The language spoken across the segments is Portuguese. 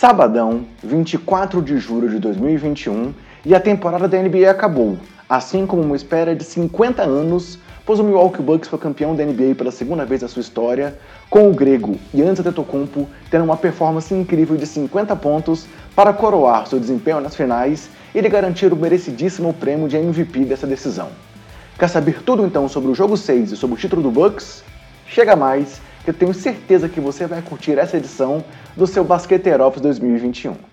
Sabadão, 24 de julho de 2021, e a temporada da NBA acabou, assim como uma espera de 50 anos, pois o Milwaukee Bucks foi campeão da NBA pela segunda vez na sua história, com o grego Giannis Antetokounmpo tendo uma performance incrível de 50 pontos para coroar seu desempenho nas finais e lhe garantir o merecidíssimo prêmio de MVP dessa decisão. Quer saber tudo então sobre o jogo 6 e sobre o título do Bucks? Chega mais eu tenho certeza que você vai curtir essa edição do seu Basqueteiros 2021.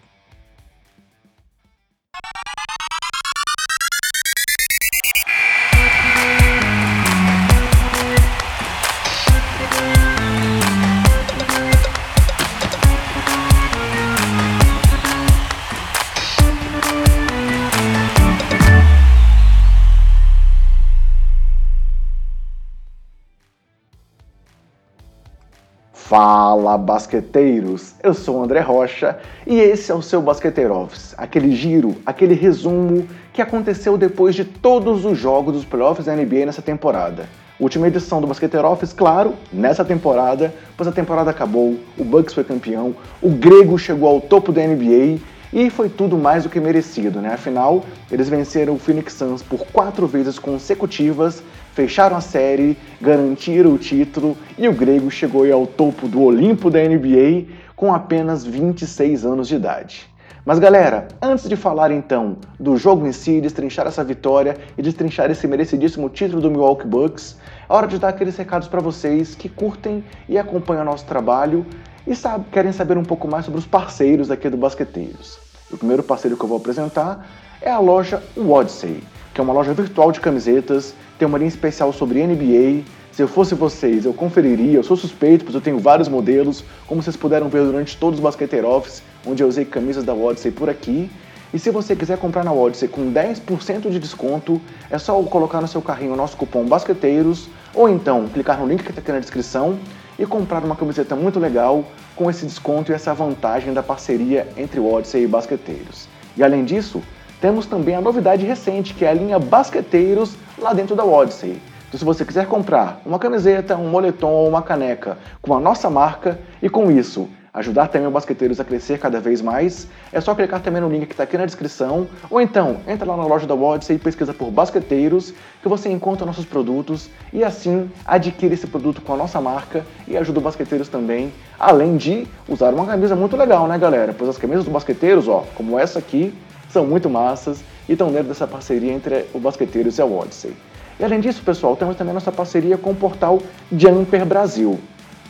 Fala basqueteiros, eu sou o André Rocha e esse é o seu Basqueteiro Office, aquele giro, aquele resumo que aconteceu depois de todos os jogos dos playoffs da NBA nessa temporada. Última edição do Basqueteiro Office, claro, nessa temporada, pois a temporada acabou, o Bucks foi campeão, o Grego chegou ao topo da NBA e foi tudo mais do que merecido, né? Afinal, eles venceram o Phoenix Suns por quatro vezes consecutivas, fecharam a série, garantiram o título e o grego chegou ao topo do Olimpo da NBA com apenas 26 anos de idade. Mas galera, antes de falar então do jogo em si, destrinchar essa vitória e destrinchar esse merecidíssimo título do Milwaukee Bucks, é hora de dar aqueles recados para vocês que curtem e acompanham nosso trabalho e sabe, querem saber um pouco mais sobre os parceiros aqui do Basqueteiros. O primeiro parceiro que eu vou apresentar é a loja Odyssey, que é uma loja virtual de camisetas, tem uma linha especial sobre NBA. Se eu fosse vocês, eu conferiria, eu sou suspeito, pois eu tenho vários modelos, como vocês puderam ver durante todos os Basqueteiro Office, onde eu usei camisas da Odyssey por aqui. E se você quiser comprar na Odyssey com 10% de desconto, é só colocar no seu carrinho o nosso cupom BASQUETEIROS, ou então clicar no link que está aqui na descrição e comprar uma camiseta muito legal com esse desconto e essa vantagem da parceria entre o Odyssey e Basqueteiros. E além disso, temos também a novidade recente, que é a linha Basqueteiros lá dentro da Odyssey. Então, se você quiser comprar uma camiseta, um moletom ou uma caneca com a nossa marca e com isso ajudar também o Basqueteiros a crescer cada vez mais, é só clicar também no link que está aqui na descrição, ou então entra lá na loja da Odyssey e pesquisa por Basqueteiros, que você encontra nossos produtos e assim adquire esse produto com a nossa marca e ajuda o Basqueteiros também, além de usar uma camisa muito legal, né galera? Pois as camisas do Basqueteiros, ó, como essa aqui, são muito massas e estão dentro dessa parceria entre o Basqueteiros e a Odyssey. E além disso, pessoal, temos também nossa parceria com o portal Jumper Brasil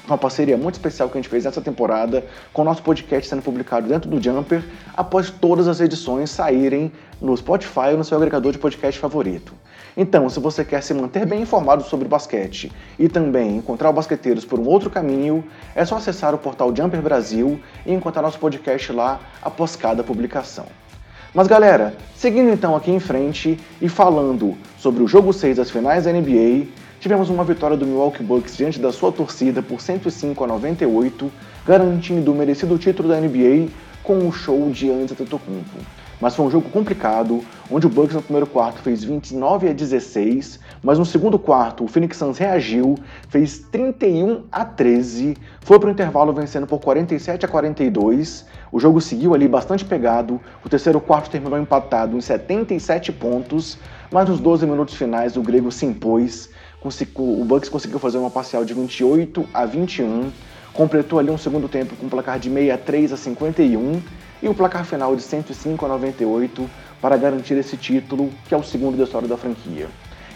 uma parceria muito especial que a gente fez nessa temporada, com o nosso podcast sendo publicado dentro do Jumper, após todas as edições saírem no Spotify ou no seu agregador de podcast favorito. Então, se você quer se manter bem informado sobre basquete e também encontrar Basqueteiros por um outro caminho, é só acessar o portal Jumper Brasil e encontrar nosso podcast lá após cada publicação. Mas galera, seguindo então aqui em frente e falando sobre o jogo 6 das finais da NBA, tivemos uma vitória do Milwaukee Bucks diante da sua torcida por 105 a 98, garantindo o merecido título da NBA com o show de Giannis Antetokounmpo. Mas foi um jogo complicado, onde o Bucks no primeiro quarto fez 29 a 16, mas no segundo quarto o Phoenix Suns reagiu, fez 31 a 13, foi para o intervalo vencendo por 47 a 42. O jogo seguiu ali bastante pegado, o terceiro quarto terminou empatado em 77 pontos, mas nos 12 minutos finais o grego se impôs, o Bucks conseguiu fazer uma parcial de 28 a 21, completou ali um segundo tempo com um placar de 63 a 51 e um placar final de 105 a 98 para garantir esse título, que é o segundo da história da franquia.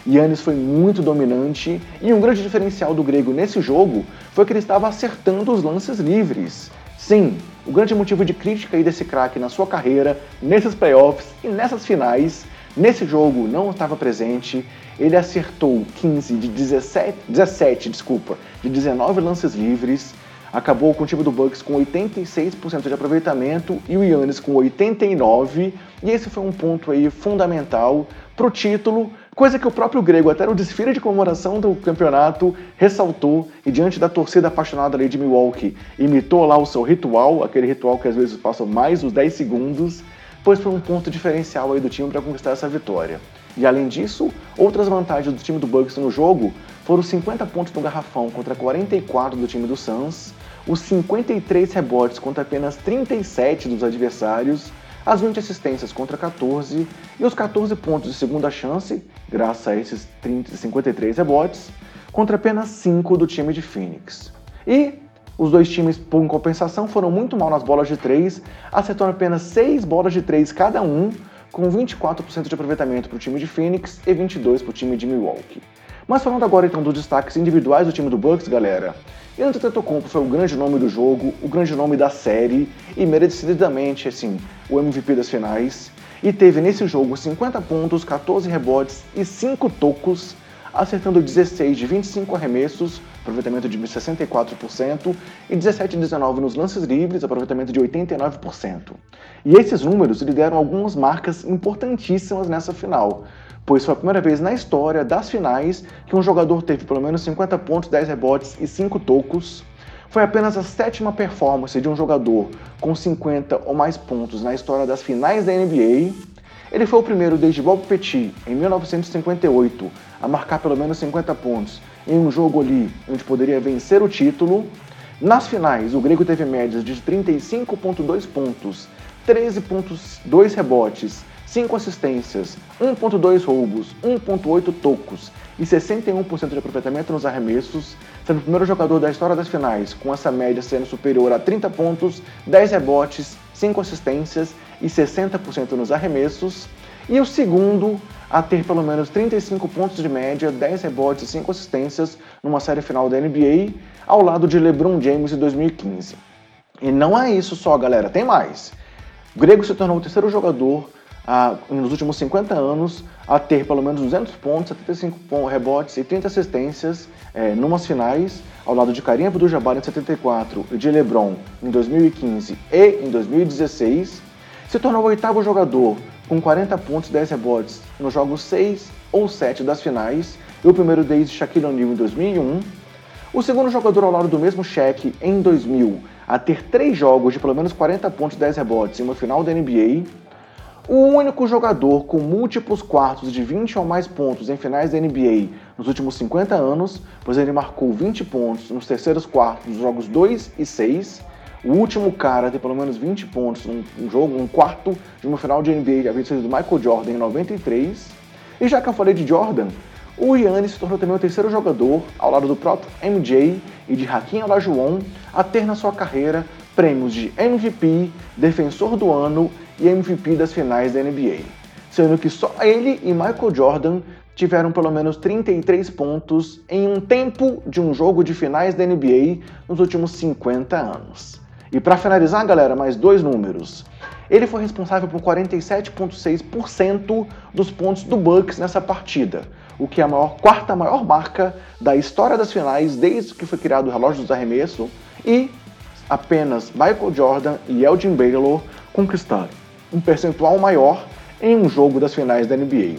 Yannis foi muito dominante e um grande diferencial do grego nesse jogo foi que ele estava acertando os lances livres. Sim, o grande motivo de crítica aí desse craque na sua carreira, nesses playoffs e nessas finais, nesse jogo não estava presente. Ele acertou 15 de 17, 17 desculpa, de 19 lances livres, acabou com o time do Bucks com 86% de aproveitamento e o Yannis com 89%, e esse foi um ponto aí fundamental para o título, coisa que o próprio Grego, até no desfile de comemoração do campeonato, ressaltou e diante da torcida apaixonada ali de Milwaukee, imitou lá o seu ritual, aquele ritual que às vezes passa mais dos 10 segundos, pois foi um ponto diferencial aí do time para conquistar essa vitória. E além disso, outras vantagens do time do Bucks no jogo foram 50 pontos no garrafão contra 44 do time do Suns, os 53 rebotes contra apenas 37 dos adversários, as 20 assistências contra 14 e os 14 pontos de segunda chance, graças a esses 30, 53 rebotes, contra apenas 5 do time de Phoenix. E os dois times, por compensação, foram muito mal nas bolas de 3, acertando apenas 6 bolas de 3 cada um, com 24% de aproveitamento para o time de Phoenix e 22% para o time de Milwaukee. Mas falando agora então dos destaques individuais do time do Bucks, galera, Giannis Antetokounmpo foi o grande nome do jogo, o grande nome da série e merecidamente, assim, o MVP das finais. E teve nesse jogo 50 pontos, 14 rebotes e 5 tocos, acertando 16 de 25 arremessos, aproveitamento de 64%, e 17 de 19 nos lances livres, aproveitamento de 89%. E esses números lhe deram algumas marcas importantíssimas nessa final, pois foi a primeira vez na história das finais que um jogador teve pelo menos 50 pontos, 10 rebotes e 5 tocos. Foi apenas a sétima performance de um jogador com 50 ou mais pontos na história das finais da NBA. Ele foi o primeiro desde Bob Petit, em 1958, a marcar pelo menos 50 pontos em um jogo ali onde poderia vencer o título. Nas finais, o grego teve médias de 35,2 pontos, 13,2 rebotes, 5 assistências, 1.2 roubos, 1.8 tocos e 61% de aproveitamento nos arremessos, sendo o primeiro jogador da história das finais com essa média sendo superior a 30 pontos, 10 rebotes, 5 assistências e 60% nos arremessos, e o segundo a ter pelo menos 35 pontos de média, 10 rebotes e 5 assistências numa série final da NBA, ao lado de LeBron James em 2015. E não é isso só, galera, tem mais. O grego se tornou o terceiro jogador a, nos últimos 50 anos a ter pelo menos 200 pontos, 75 rebotes e 30 assistências é, numas finais, ao lado de Karim Abdul-Jabbar em 74 e de LeBron em 2015 e em 2016, se tornou o oitavo jogador com 40 pontos e 10 rebotes nos jogos 6 ou 7 das finais, e o primeiro desde Shaquille O'Neal em 2001. O segundo jogador ao lado do mesmo Shaq em 2000 a ter três jogos de pelo menos 40 pontos e 10 rebotes em uma final da NBA o único jogador com múltiplos quartos de 20 ou mais pontos em finais da NBA nos últimos 50 anos, pois ele marcou 20 pontos nos terceiros quartos dos jogos 2 e 6. O último cara a ter pelo menos 20 pontos num jogo, um quarto de uma final de NBA havia sido do Michael Jordan em 93. E já que eu falei de Jordan, o Yannis se tornou também o terceiro jogador, ao lado do próprio MJ e de Hakim Olajuwon, a ter na sua carreira prêmios de MVP, Defensor do Ano e MVP das finais da NBA, sendo que só ele e Michael Jordan tiveram pelo menos 33 pontos em um tempo de um jogo de finais da NBA nos últimos 50 anos. E para finalizar, galera, mais dois números. Ele foi responsável por 47,6% dos pontos do Bucks nessa partida, o que é a maior, quarta maior marca da história das finais desde que foi criado o relógio dos arremessos e apenas Michael Jordan e Elgin Baylor conquistaram um percentual maior em um jogo das finais da NBA.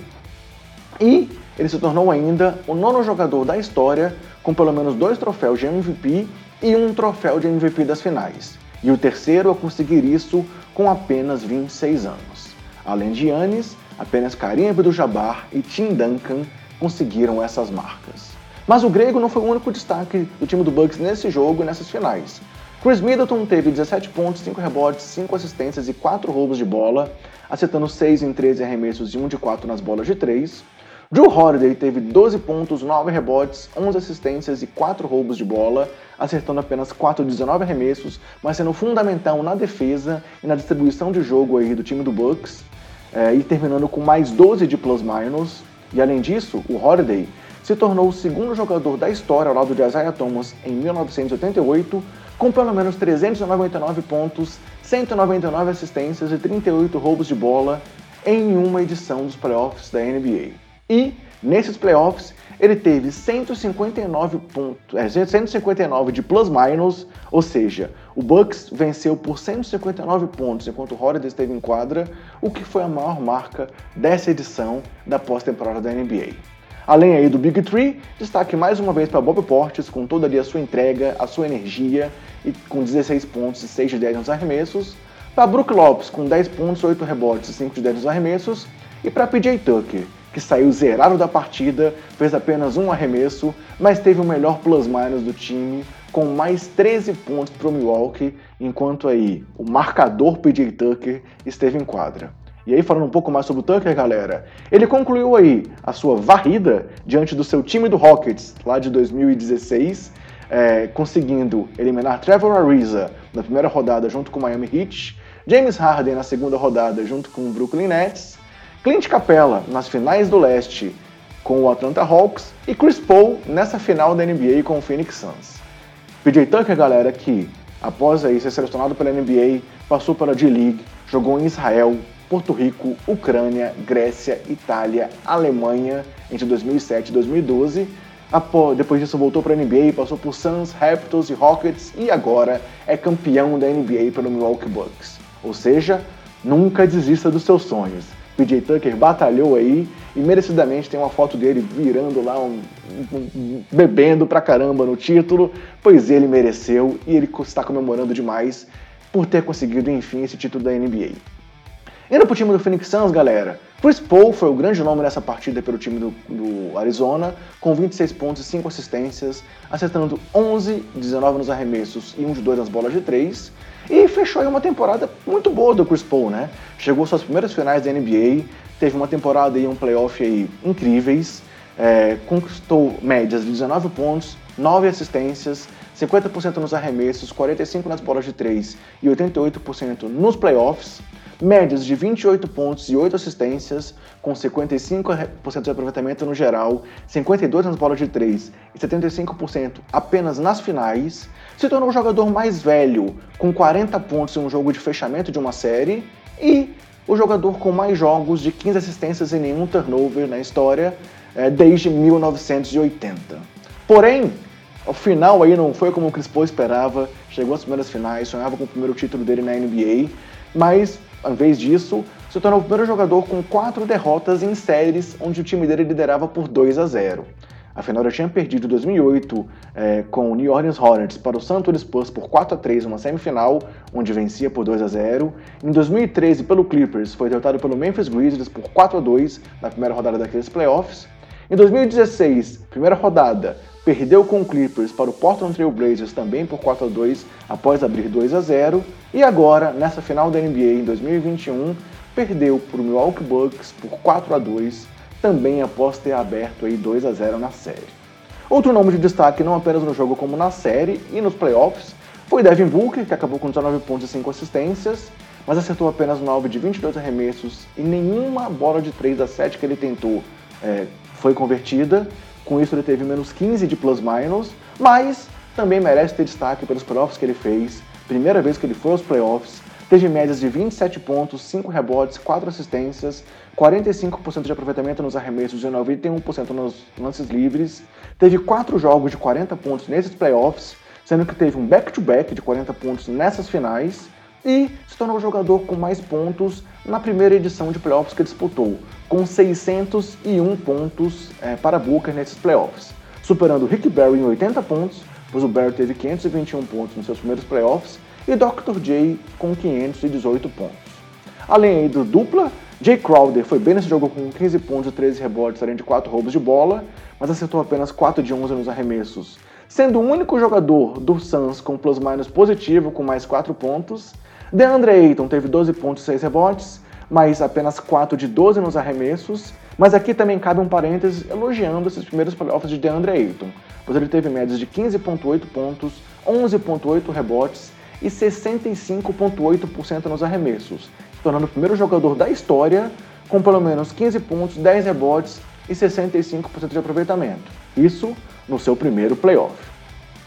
E ele se tornou ainda o nono jogador da história com pelo menos dois troféus de MVP e um troféu de MVP das finais, e o terceiro a conseguir isso com apenas 26 anos. Além de Yannis, apenas Karim Abdul-Jabbar e Tim Duncan conseguiram essas marcas. Mas o grego não foi o único destaque do time do Bucks nesse jogo e nessas finais. Chris Middleton teve 17 pontos, 5 rebotes, 5 assistências e 4 roubos de bola, acertando 6 em 13 arremessos e 1 de 4 nas bolas de 3. Drew Holiday teve 12 pontos, 9 rebotes, 11 assistências e 4 roubos de bola, acertando apenas 4 de 19 arremessos, mas sendo fundamental na defesa e na distribuição de jogo aí do time do Bucks, é, e terminando com mais 12 de plus-minus. E além disso, o Holiday se tornou o segundo jogador da história ao lado de Isaiah Thomas em 1988 com pelo menos 399 pontos, 199 assistências e 38 roubos de bola em uma edição dos playoffs da NBA. E nesses playoffs ele teve 159 pontos, é, 159 de plus-minus, ou seja, o Bucks venceu por 159 pontos enquanto o Holiday esteve em quadra, o que foi a maior marca dessa edição da pós-temporada da NBA. Além aí do Big Three, destaque mais uma vez para Bob Portes, com toda ali a sua entrega, a sua energia, e com 16 pontos e 6 de 10 nos arremessos. Para Brook Lopes, com 10 pontos, 8 rebotes e 5 de 10 nos arremessos. E para PJ Tucker, que saiu zerado da partida, fez apenas um arremesso, mas teve o melhor plus-minus do time, com mais 13 pontos para o Milwaukee, enquanto aí o marcador PJ Tucker esteve em quadra. E aí, falando um pouco mais sobre o Tucker, galera, ele concluiu aí a sua varrida diante do seu time do Rockets, lá de 2016, é, conseguindo eliminar Trevor Ariza na primeira rodada junto com o Miami Heat, James Harden na segunda rodada junto com o Brooklyn Nets, Clint Capella nas finais do leste com o Atlanta Hawks e Chris Paul nessa final da NBA com o Phoenix Suns. PJ Tucker, galera, que após aí ser selecionado pela NBA, passou pela D-League, jogou em Israel, Porto Rico, Ucrânia, Grécia, Itália, Alemanha entre 2007 e 2012. Depois disso voltou para a NBA, passou por Suns, Raptors e Rockets e agora é campeão da NBA pelo Milwaukee Bucks. Ou seja, nunca desista dos seus sonhos. PJ Tucker batalhou aí e merecidamente tem uma foto dele virando lá, um, um, bebendo pra caramba no título, pois ele mereceu e ele está comemorando demais por ter conseguido enfim esse título da NBA. Indo pro time do Phoenix Suns, galera, Chris Paul foi o grande nome nessa partida pelo time do, do, Arizona, com 26 pontos e 5 assistências, acertando 11, 19 nos arremessos e 1 de 2 nas bolas de 3. E fechou aí uma temporada muito boa do Chris Paul, né? Chegou suas primeiras finais da NBA, teve uma temporada e um playoff aí incríveis, é, conquistou médias de 19 pontos, 9 assistências, 50% nos arremessos, 45% nas bolas de 3 e 88% nos playoffs médias de 28 pontos e 8 assistências, com 55% de aproveitamento no geral, 52% nas bolas de 3 e 75% apenas nas finais, se tornou o jogador mais velho, com 40 pontos em um jogo de fechamento de uma série, e o jogador com mais jogos de 15 assistências e nenhum turnover na história é, desde 1980. Porém, o final aí não foi como o Chris Paul esperava, chegou às primeiras finais, sonhava com o primeiro título dele na NBA, mas em vez disso, se tornou o primeiro jogador com quatro derrotas em séries onde o time dele liderava por 2 a 0. Afinal, ele tinha perdido em 2008 é, com o New Orleans Hornets para o San Antonio Spurs por 4 a 3 uma semifinal, onde vencia por 2 a 0. Em 2013, pelo Clippers, foi derrotado pelo Memphis Grizzlies por 4 a 2 na primeira rodada daqueles playoffs. Em 2016, primeira rodada, perdeu com o Clippers para o Portland Trail Blazers também por 4 a 2 após abrir 2 a 0 e agora nessa final da NBA em 2021 perdeu para o Milwaukee Bucks por 4 a 2 também após ter aberto aí 2 a 0 na série. Outro nome de destaque não apenas no jogo como na série e nos playoffs foi Devin Booker, que acabou com 19 pontos e 5 assistências, mas acertou apenas 9 de 22 arremessos e nenhuma bola de 3 a 7 que ele tentou é, foi convertida, com isso ele teve menos 15 de plus-minus, mas também merece ter destaque pelos playoffs que ele fez. Primeira vez que ele foi aos playoffs, teve médias de 27 pontos, 5 rebotes, 4 assistências, 45% de aproveitamento nos arremessos e 91% nos lances livres. Teve 4 jogos de 40 pontos nesses playoffs, sendo que teve um back-to-back -back de 40 pontos nessas finais e se tornou o jogador com mais pontos na primeira edição de playoffs que disputou, com 601 pontos é, para Booker nesses playoffs, superando Rick Barry em 80 pontos, pois o Barry teve 521 pontos nos seus primeiros playoffs, e Dr. J com 518 pontos. Além do dupla, Jay Crowder foi bem nesse jogo com 15 pontos e 13 rebotes, além de 4 roubos de bola, mas acertou apenas 4 de 11 nos arremessos, sendo o único jogador do Suns com plus-minus positivo com mais 4 pontos, DeAndre Ayton teve 12 pontos e 6 rebotes, mas apenas 4 de 12 nos arremessos. Mas aqui também cabe um parênteses elogiando esses primeiros playoffs de DeAndre Ayton, pois ele teve médias de 15,8 pontos, 11,8 rebotes e 65,8% nos arremessos, se tornando o primeiro jogador da história com pelo menos 15 pontos, 10 rebotes e 65% de aproveitamento. Isso no seu primeiro playoff.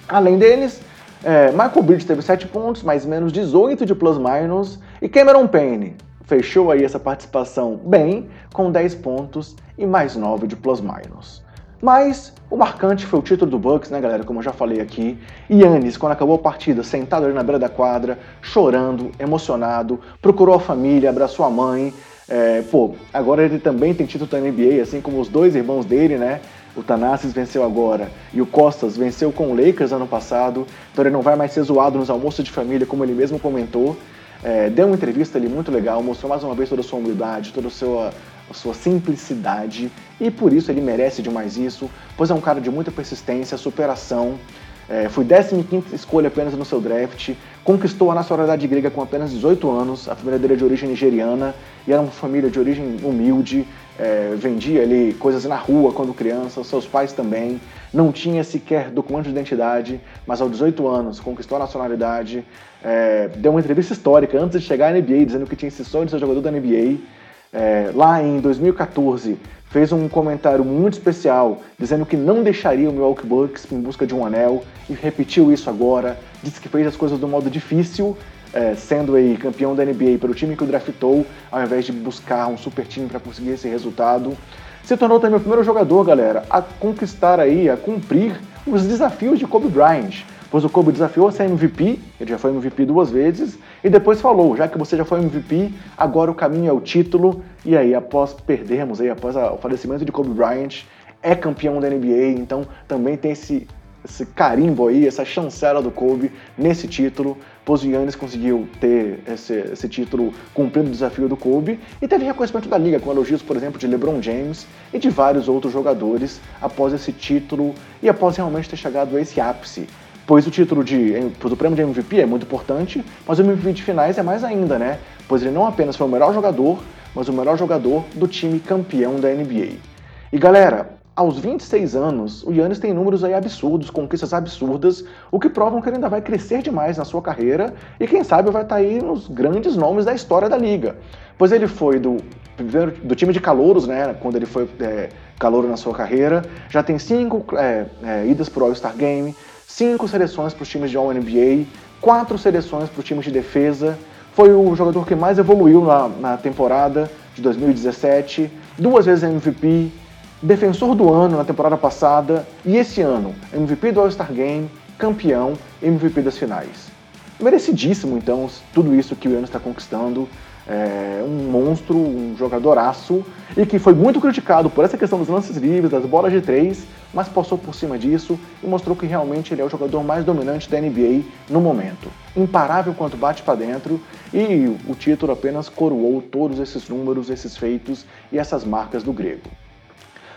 Além deles, é, Michael Bridges teve 7 pontos, mais menos 18 de plus-minus. E Cameron Payne fechou aí essa participação bem, com 10 pontos e mais 9 de plus-minus. Mas o marcante foi o título do Bucks, né, galera? Como eu já falei aqui. Yannis, quando acabou a partida, sentado ali na beira da quadra, chorando, emocionado, procurou a família, abraçou a mãe. É, pô, agora ele também tem título da NBA, assim como os dois irmãos dele, né? O Tanassis venceu agora e o Costas venceu com o Lakers ano passado, então ele não vai mais ser zoado nos almoços de família, como ele mesmo comentou. É, deu uma entrevista ali muito legal, mostrou mais uma vez toda a sua humildade, toda a sua, a sua simplicidade e por isso ele merece demais isso, pois é um cara de muita persistência, superação. é, foi 15 escolha apenas no seu draft, conquistou a nacionalidade grega com apenas 18 anos, a família dele é de origem nigeriana e era uma família de origem humilde, é, vendia ali coisas na rua quando criança, seus pais também, não tinha sequer documento de identidade, mas aos 18 anos conquistou a nacionalidade, é, deu uma entrevista histórica antes de chegar à NBA, dizendo que tinha esse sonho de ser jogador da NBA. É, lá em 2014, fez um comentário muito especial dizendo que não deixaria o Milwaukee Bucks em busca de um anel e repetiu isso agora. Disse que fez as coisas do modo difícil, é, sendo aí campeão da NBA pelo time que o draftou, ao invés de buscar um super time para conseguir esse resultado. Se tornou também o primeiro jogador, galera, a conquistar aí, a cumprir os desafios de Kobe Bryant pois o Kobe desafiou a ser MVP, ele já foi MVP duas vezes, e depois falou, já que você já foi MVP, agora o caminho é o título, e aí após perdermos, aí, após o falecimento de Kobe Bryant, é campeão da NBA, então também tem esse, esse carimbo aí, essa chancela do Kobe nesse título, Yannis conseguiu ter esse, esse, título cumprindo o desafio do Kobe e teve reconhecimento da liga, com elogios, por exemplo, de LeBron James e de vários outros jogadores após esse título e após realmente ter chegado a esse ápice pois o título de pois o prêmio de MVP é muito importante, mas o MVP de finais é mais ainda, né? Pois ele não apenas foi o melhor jogador, mas o melhor jogador do time campeão da NBA. E galera, aos 26 anos, o Yannis tem números aí absurdos, conquistas absurdas, o que provam que ele ainda vai crescer demais na sua carreira e quem sabe vai estar tá aí nos grandes nomes da história da liga. Pois ele foi do, do time de calouros, né, quando ele foi é, calouro na sua carreira, já tem cinco é, é, idas para o All-Star Game, cinco seleções para os times de All-NBA, quatro seleções para os times de defesa. Foi o jogador que mais evoluiu na, na temporada de 2017, duas vezes MVP, defensor do ano na temporada passada e esse ano MVP do All-Star Game, campeão, MVP das finais. Merecidíssimo, então, tudo isso que o Yannis está conquistando é, um monstro, um jogadoraço, e que foi muito criticado por essa questão dos lances livres, das bolas de três, mas passou por cima disso e mostrou que realmente ele é o jogador mais dominante da NBA no momento. Imparável quanto bate para dentro, e o título apenas coroou todos esses números, esses feitos e essas marcas do grego.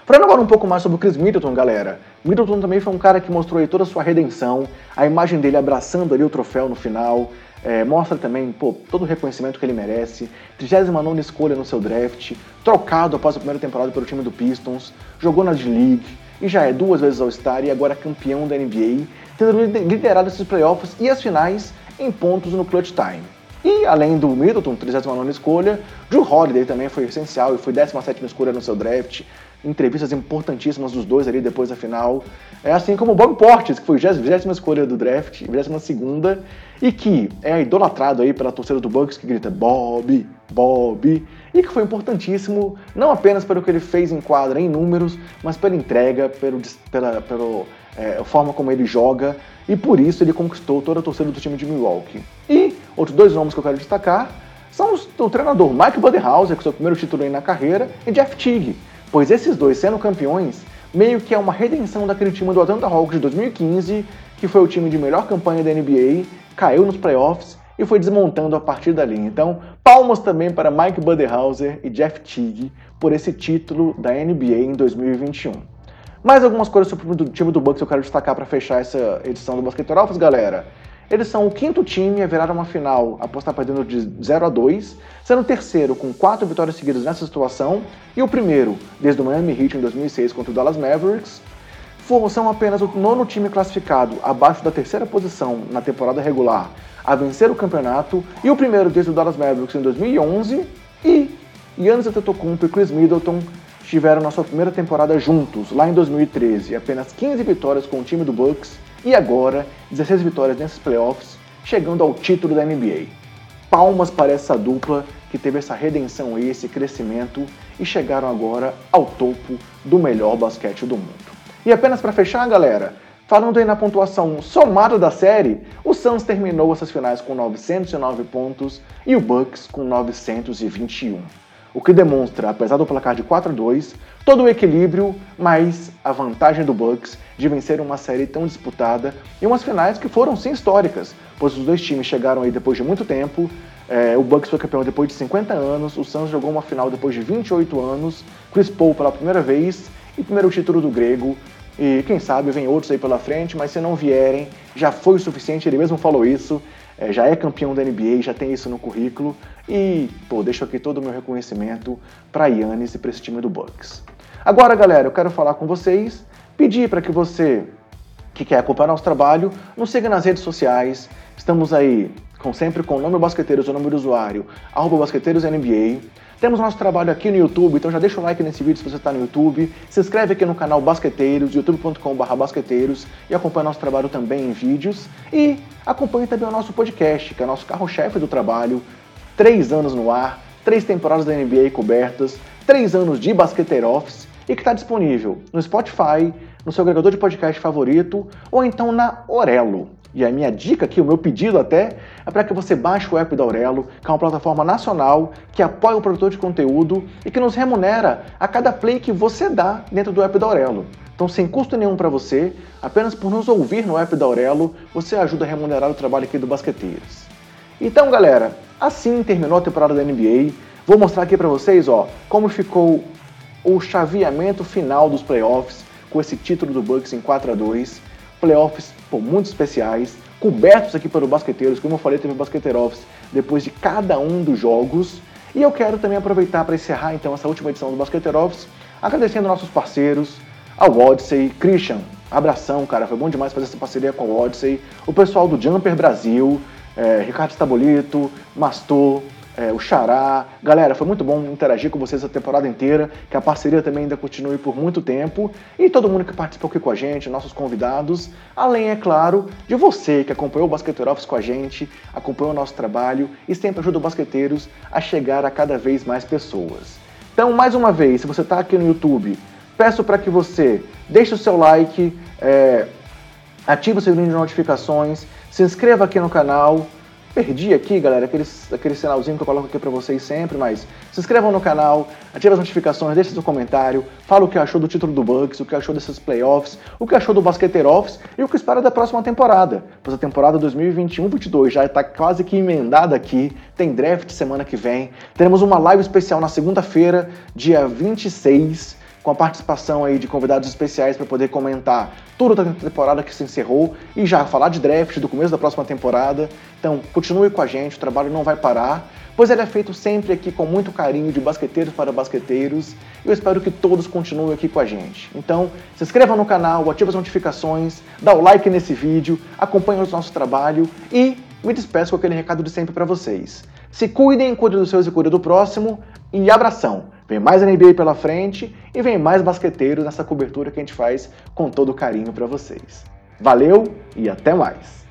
Falando agora um pouco mais sobre o Chris Middleton, galera. Middleton também foi um cara que mostrou aí toda a sua redenção, a imagem dele abraçando ali o troféu no final, é, mostra também pô, todo o reconhecimento que ele merece. 39 escolha no seu draft, trocado após a primeira temporada pelo time do Pistons, jogou na D-League e já é duas vezes All-Star e agora campeão da NBA, tendo liderado esses playoffs e as finais em pontos no clutch time. E além do Middleton, 39 escolha, Drew Holiday também foi essencial e foi 17 escolha no seu draft, entrevistas importantíssimas dos dois ali depois da final. É assim como o Bob Portes, que foi a 20 escolha do draft, 22 segunda, e que é idolatrado aí pela torcida do Bucks que grita Bob, Bob, e que foi importantíssimo não apenas pelo que ele fez em quadra em números, mas pela entrega, pelo, pela, é, forma como ele joga, e por isso ele conquistou toda a torcida do time de Milwaukee. E outros dois nomes que eu quero destacar são os, o treinador Mike Budenholzer, que é o seu primeiro título aí na carreira, e Jeff Teague, pois esses dois sendo campeões, meio que é uma redenção daquele time do Atlanta Hawks de 2015, que foi o time de melhor campanha da NBA, caiu nos playoffs e foi desmontando a partir dali. Então, palmas também para Mike Budenholzer e Jeff Teague por esse título da NBA em 2021. Mais algumas coisas sobre o time do Bucks eu quero destacar para fechar essa edição do Basquetebol Alphas, galera. Eles são o quinto time a virar uma final após estar perdendo de 0 a 2, sendo o terceiro com quatro vitórias seguidas nessa situação e o primeiro desde o Miami Heat em 2006 contra o Dallas Mavericks. São apenas o nono time classificado abaixo da terceira posição na temporada regular a vencer o campeonato e o primeiro desde o Dallas Mavericks em 2011 e Giannis Antetokounmpo e Chris Middleton estiveram na sua primeira temporada juntos, lá em 2013, apenas 15 vitórias com o time do Bucks e agora 16 vitórias nesses playoffs, chegando ao título da NBA. Palmas para essa dupla que teve essa redenção e esse crescimento e chegaram agora ao topo do melhor basquete do mundo. E apenas para fechar, galera, falando aí na pontuação somada da série, o Suns terminou essas finais com 909 pontos e o Bucks com 921 o que demonstra, apesar do placar de 4 a 2, todo o equilíbrio, mas a vantagem do Bucks de vencer uma série tão disputada e umas finais que foram sim históricas, pois os dois times chegaram aí depois de muito tempo. É, o Bucks foi campeão depois de 50 anos, o Suns jogou uma final depois de 28 anos, Chris Paul pela primeira vez e primeiro título do grego E quem sabe vem outros aí pela frente, mas se não vierem, já foi o suficiente, ele mesmo falou isso, é, já é campeão da NBA, já tem isso no currículo. E, pô, deixo aqui todo o meu reconhecimento para Yannis e para esse time do Bucks. Agora, galera, eu quero falar com vocês, pedir para que você que quer acompanhar nosso trabalho, nos siga nas redes sociais. Estamos aí, com sempre com o nome Basqueteiros, o nome do usuário, arroba BasqueteirosNBA. Temos nosso trabalho aqui no YouTube, então já deixa o like nesse vídeo se você está no YouTube. Se inscreve aqui no canal Basqueteiros, youtube.com.br basqueteiros e acompanha nosso trabalho também em vídeos. E acompanhe também o nosso podcast, que é o nosso carro-chefe do trabalho. Três anos no ar, três temporadas da NBA cobertas, três anos de Basqueteiro Office e que está disponível no Spotify, no seu agregador de podcast favorito ou então na Orelo. E a minha dica aqui, o meu pedido até, é para que você baixe o app da Aurelo, que é uma plataforma nacional que apoia o produtor de conteúdo e que nos remunera a cada play que você dá dentro do app da Aurelo. Então, sem custo nenhum para você, apenas por nos ouvir no app da Aurelo, você ajuda a remunerar o trabalho aqui do Basqueteiros. Então, galera, assim terminou a temporada da NBA. Vou mostrar aqui para vocês, ó, como ficou o chaveamento final dos playoffs com esse título do Bucks em 4 a 2 playoffs pô, muito especiais, cobertos aqui pelo Basqueteiros, como eu falei, teve o Basqueteiro Office depois de cada um dos jogos. E eu quero também aproveitar para encerrar então essa última edição do Basqueteiro Office, agradecendo nossos parceiros, ao Odyssey, Christian, abração, cara, foi bom demais fazer essa parceria com o Odyssey, o pessoal do Jumper Brasil, é, Ricardo Stabolito, Mastor, é, o Xará. Galera, foi muito bom interagir com vocês a temporada inteira, que a parceria também ainda continue por muito tempo. E todo mundo que participou aqui com a gente, nossos convidados, além, é claro, de você que acompanhou o Basqueteiro Office com a gente, acompanhou o nosso trabalho e sempre ajuda os basqueteiros a chegar a cada vez mais pessoas. Então, mais uma vez, se você está aqui no YouTube, peço para que você deixe o seu like, é, ative o sininho de notificações, se inscreva aqui no canal, Perdi aqui, galera, aquele, aquele sinalzinho que eu coloco aqui para vocês sempre, mas se inscrevam no canal, ative as notificações, deixe seu comentário, fala o que achou do título do Bucks, o que achou desses playoffs, o que achou do Basqueteiro Office e o que espera da próxima temporada. Pois a temporada 2021-22 já está quase que emendada aqui, tem draft semana que vem, teremos uma live especial na segunda-feira, dia 26, com a participação aí de convidados especiais para poder comentar tudo da temporada que se encerrou e já falar de draft do começo da próxima temporada. Então, continue com a gente, o trabalho não vai parar, pois ele é feito sempre aqui com muito carinho de basqueteiros para basqueteiros. E eu espero que todos continuem aqui com a gente. Então, se inscreva no canal, ative as notificações, dá o like nesse vídeo, acompanhe o nosso trabalho e me despeço com aquele recado de sempre para vocês. Se cuidem, cuidem dos seus e cuidem do próximo e abração! Vem mais NBA pela frente e vem mais basqueteiros nessa cobertura que a gente faz com todo carinho para vocês. Valeu e até mais!